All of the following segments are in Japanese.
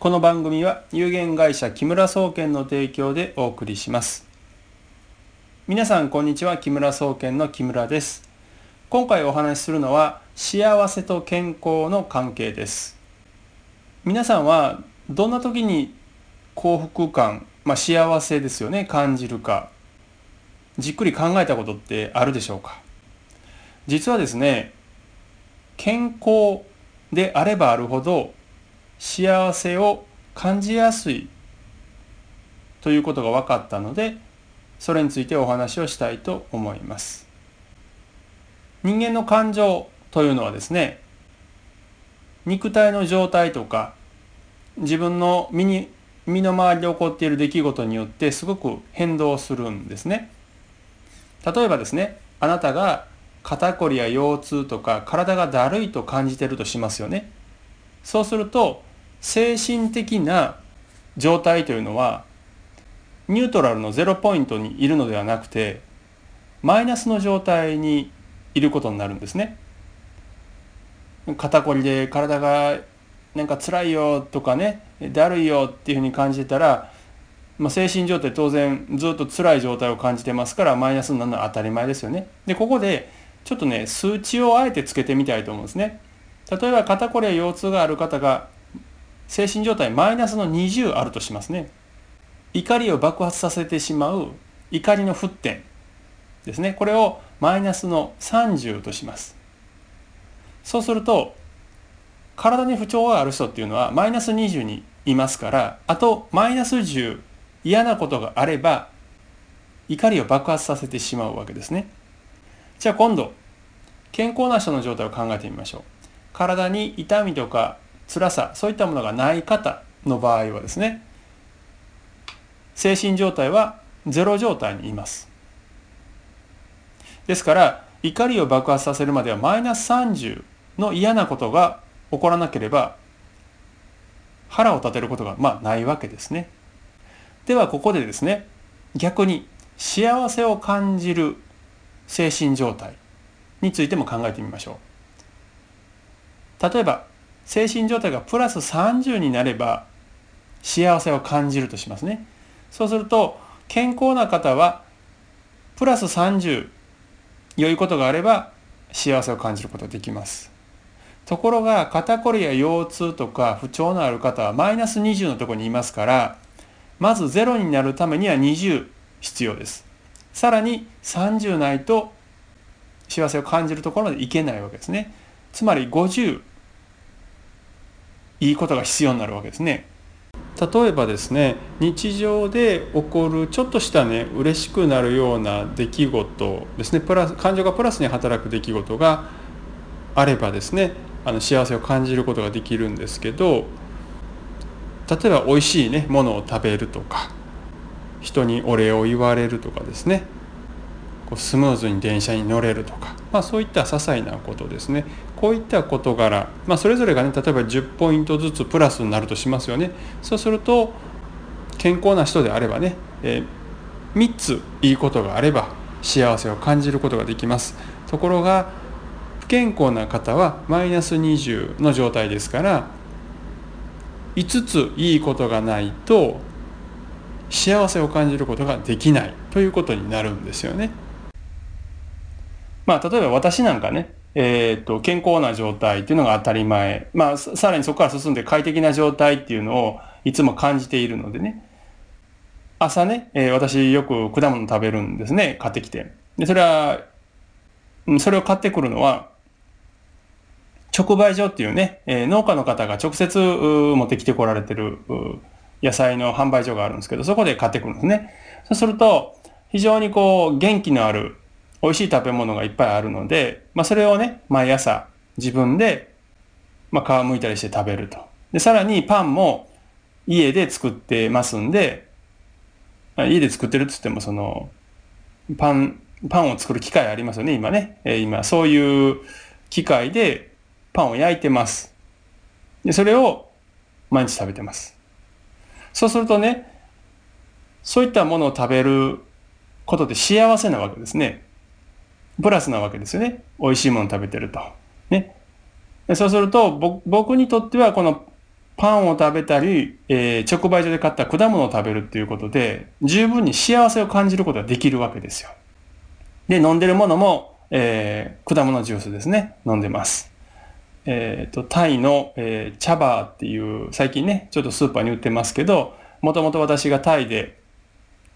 この番組は有限会社木村総研の提供でお送りします。皆さんこんにちは。木村総研の木村です。今回お話しするのは幸せと健康の関係です。皆さんはどんな時に幸福感、まあ、幸せですよね。感じるか。じっくり考えたことってあるでしょうか。実はですね健康であればあるほど幸せを感じやすいということが分かったのでそれについてお話をしたいと思います。人間の感情というのはですね肉体の状態とか自分の身に身の回りで起こっている出来事によってすごく変動するんですね。例えばですねあなたが肩こりや腰痛とか体がだるいと感じているとしますよね。そうすると精神的な状態というのはニュートラルのゼロポイントにいるのではなくてマイナスの状態にいることになるんですね。肩こりで体がなんか辛いよとかねだるいよっていうふうに感じてたら、まあ、精神状態当然ずっと辛い状態を感じてますからマイナスになるのは当たり前ですよね。でここでちょっとね数値をあえてつけてみたいと思うんですね。例えば肩こりや腰痛がある方が精神状態マイナスの20あるとしますね。怒りを爆発させてしまう怒りの沸点ですね。これをマイナスの30とします。そうすると、体に不調がある人っていうのはマイナス20にいますから、あとマイナス10嫌なことがあれば、怒りを爆発させてしまうわけですね。じゃあ今度、健康な人の状態を考えてみましょう。体に痛みとか辛さそういったものがない方の場合はですね精神状態はゼロ状態にいます。ですから怒りを爆発させるまではマイナス30の嫌なことが起こらなければ腹を立てることがまあないわけですね。ではここでですね逆に幸せを感じる精神状態についても考えてみましょう。例えば精神状態がプラス30になれば幸せを感じるとしますね。そうすると健康な方はプラス30良いことがあれば幸せを感じることができます。ところが肩こりや腰痛とか不調のある方はマイナス20のところにいますからまず0になるためには20必要です。さらに30ないと幸せを感じるところまでいけないわけですね。つまり50いいことが必要になるわけですね。例えばですね日常で起こるちょっとしたね嬉しくなるような出来事ですね。プラス感情がプラスに働く出来事があればですねあの幸せを感じることができるんですけど例えば美味しいねものを食べるとか人にお礼を言われるとかですね。こうスムーズに電車に乗れるとか、まあ、そういった些細なことですね。こういった事柄、まあ、それぞれがね例えば10ポイントずつプラスになるとしますよねそうすると健康な人であればね、えー、3ついいことがあれば幸せを感じることができますところが不健康な方はマイナス20の状態ですから5ついいことがないと幸せを感じることができないということになるんですよね。まあ、例えば私なんかね、えっ、と、健康な状態っていうのが当たり前。まあ、さらにそこから進んで快適な状態っていうのをいつも感じているのでね。朝ね、えー、私よく果物食べるんですね、買ってきて。で、それは、それを買ってくるのは、直売所っていうね、えー、農家の方が直接持ってきてこられてる野菜の販売所があるんですけど、そこで買ってくるんですね。そうすると、非常にこう、元気のある美味しい食べ物がいっぱいあるので、まあ、それをね、毎朝自分で、まあ、皮むいたりして食べると。で、さらにパンも家で作ってますんで、家で作ってるっつっても、その、パン、パンを作る機械ありますよね、今ね。えー、今、そういう機械でパンを焼いてます。で、それを毎日食べてます。そうするとね、そういったものを食べることで幸せなわけですね。プラスなわけですよね。美味しいもの食べてると。ね。そうすると、僕にとってはこのパンを食べたり、えー、直売所で買った果物を食べるっていうことで、十分に幸せを感じることができるわけですよ。で、飲んでるものも、えー、果物ジュースですね。飲んでます。えっ、ー、と、タイの、えー、チャバーっていう、最近ね、ちょっとスーパーに売ってますけど、もともと私がタイで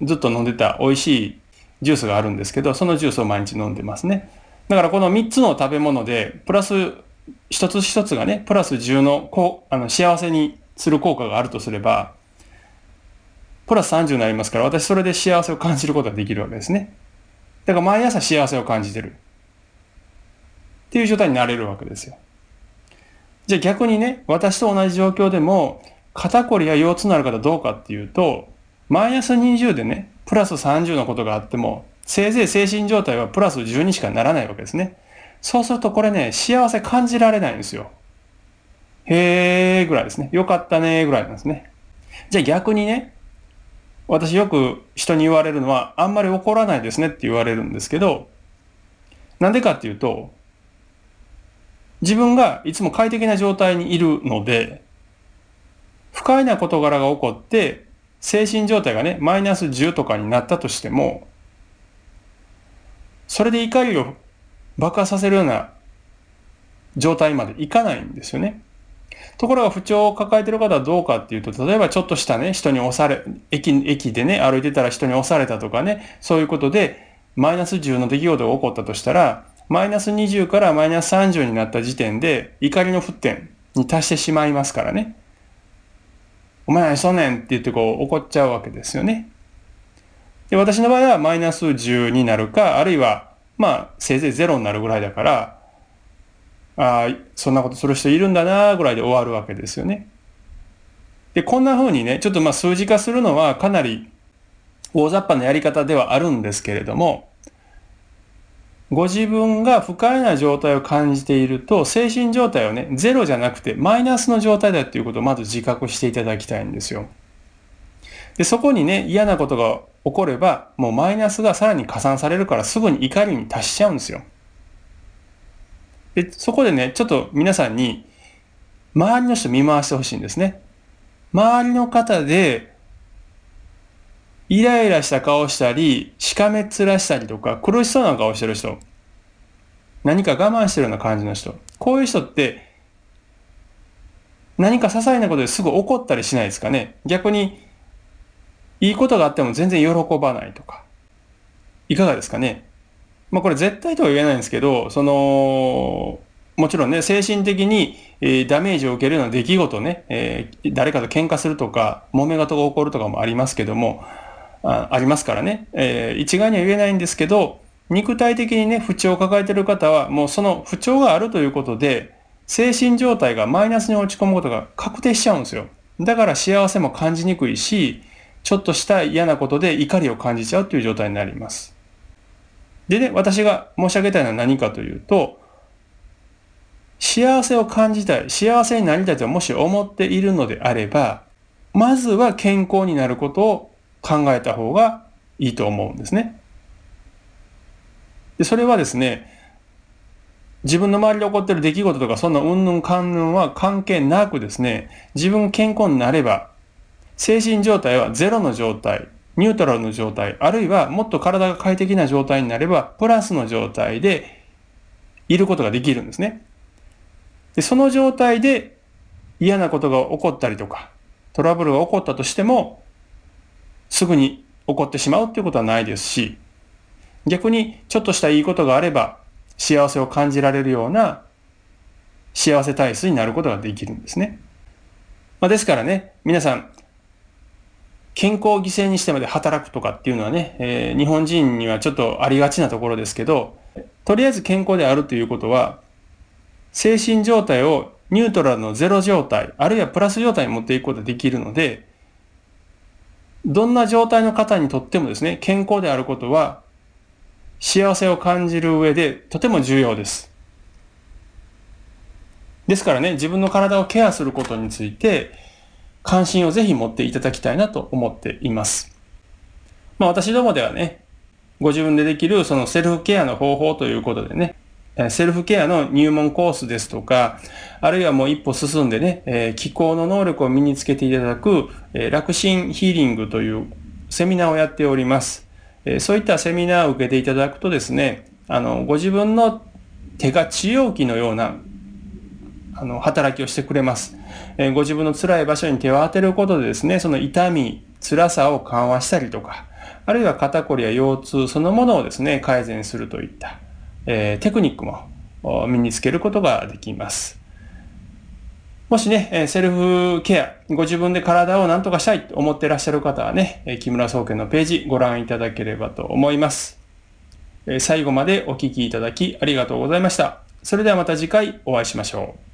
ずっと飲んでた美味しいジュースがあるんですけど、そのジュースを毎日飲んでますね。だからこの3つの食べ物で、プラス一つ一つがね、プラス10のこうあの幸せにする効果があるとすれば、プラス30になりますから、私それで幸せを感じることができるわけですね。だから毎朝幸せを感じてる。っていう状態になれるわけですよ。じゃあ逆にね、私と同じ状況でも、肩こりや腰痛のある方どうかっていうと、マイナス20でね、プラス30のことがあっても、せいぜい精神状態はプラス10にしかならないわけですね。そうするとこれね、幸せ感じられないんですよ。へーぐらいですね。よかったねーぐらいなんですね。じゃあ逆にね、私よく人に言われるのは、あんまり怒らないですねって言われるんですけど、なんでかっていうと、自分がいつも快適な状態にいるので、不快な事柄が起こって、精神状態がね、マイナス10とかになったとしても、それで怒りを爆発させるような状態までいかないんですよね。ところが不調を抱えてる方はどうかっていうと、例えばちょっとしたね、人に押され、駅、駅でね、歩いてたら人に押されたとかね、そういうことで、マイナス10の出来事が起こったとしたら、マイナス20からマイナス30になった時点で怒りの沸点に達してしまいますからね。お前何しとんねんって言ってこう怒っちゃうわけですよね。で、私の場合はマイナス10になるか、あるいはまあせいぜい0になるぐらいだから、ああ、そんなことする人いるんだなぐらいで終わるわけですよね。で、こんな風にね、ちょっとまあ数字化するのはかなり大雑把なやり方ではあるんですけれども、ご自分が不快な状態を感じていると、精神状態をね、ゼロじゃなくてマイナスの状態だっていうことをまず自覚していただきたいんですよ。で、そこにね、嫌なことが起これば、もうマイナスがさらに加算されるからすぐに怒りに達しちゃうんですよ。で、そこでね、ちょっと皆さんに、周りの人見回してほしいんですね。周りの方で、イライラした顔したり、しかめっ面したりとか、苦しそうな顔してる人、何か我慢してるような感じの人、こういう人って、何か些細なことですぐ怒ったりしないですかね。逆に、いいことがあっても全然喜ばないとか。いかがですかね。まあこれ絶対とは言えないんですけど、その、もちろんね、精神的に、えー、ダメージを受けるような出来事ね、えー、誰かと喧嘩するとか、揉め事が起こるとかもありますけども、あありますからね、えー、一概には言えないんですけど、肉体的にね、不調を抱えている方は、もうその不調があるということで、精神状態がマイナスに落ち込むことが確定しちゃうんですよ。だから幸せも感じにくいし、ちょっとした嫌なことで怒りを感じちゃうという状態になります。でね、私が申し上げたいのは何かというと、幸せを感じたい、幸せになりたいともし思っているのであれば、まずは健康になることを考えた方がいいと思うんですね。で、それはですね、自分の周りで起こっている出来事とか、そんなうんぬんかんぬんは関係なくですね、自分健康になれば、精神状態はゼロの状態、ニュートラルの状態、あるいはもっと体が快適な状態になれば、プラスの状態でいることができるんですね。で、その状態で嫌なことが起こったりとか、トラブルが起こったとしても、すぐに起こってしまうっていうことはないですし、逆にちょっとしたいいことがあれば、幸せを感じられるような幸せ体質になることができるんですね。まあ、ですからね、皆さん、健康を犠牲にしてまで働くとかっていうのはね、えー、日本人にはちょっとありがちなところですけど、とりあえず健康であるということは、精神状態をニュートラルのゼロ状態、あるいはプラス状態に持っていくことができるので、どんな状態の方にとってもですね、健康であることは、幸せを感じる上でとても重要です。ですからね、自分の体をケアすることについて、関心をぜひ持っていただきたいなと思っています。まあ私どもではね、ご自分でできるそのセルフケアの方法ということでね、セルフケアの入門コースですとか、あるいはもう一歩進んでね、え気候の能力を身につけていただく、え楽心ヒーリングというセミナーをやっております。えそういったセミナーを受けていただくとですね、あの、ご自分の手が治療器のようなあの働きをしてくれます、えご自分の辛い場所に手を当てることでですね、その痛み、辛さを緩和したりとか、あるいは肩こりや腰痛そのものをですね、改善するといった、えー、テクニックも身につけることができます。もしね、セルフケア、ご自分で体を何とかしたいと思ってらっしゃる方はね、木村総研のページご覧いただければと思います。最後までお聴きいただきありがとうございました。それではまた次回お会いしましょう。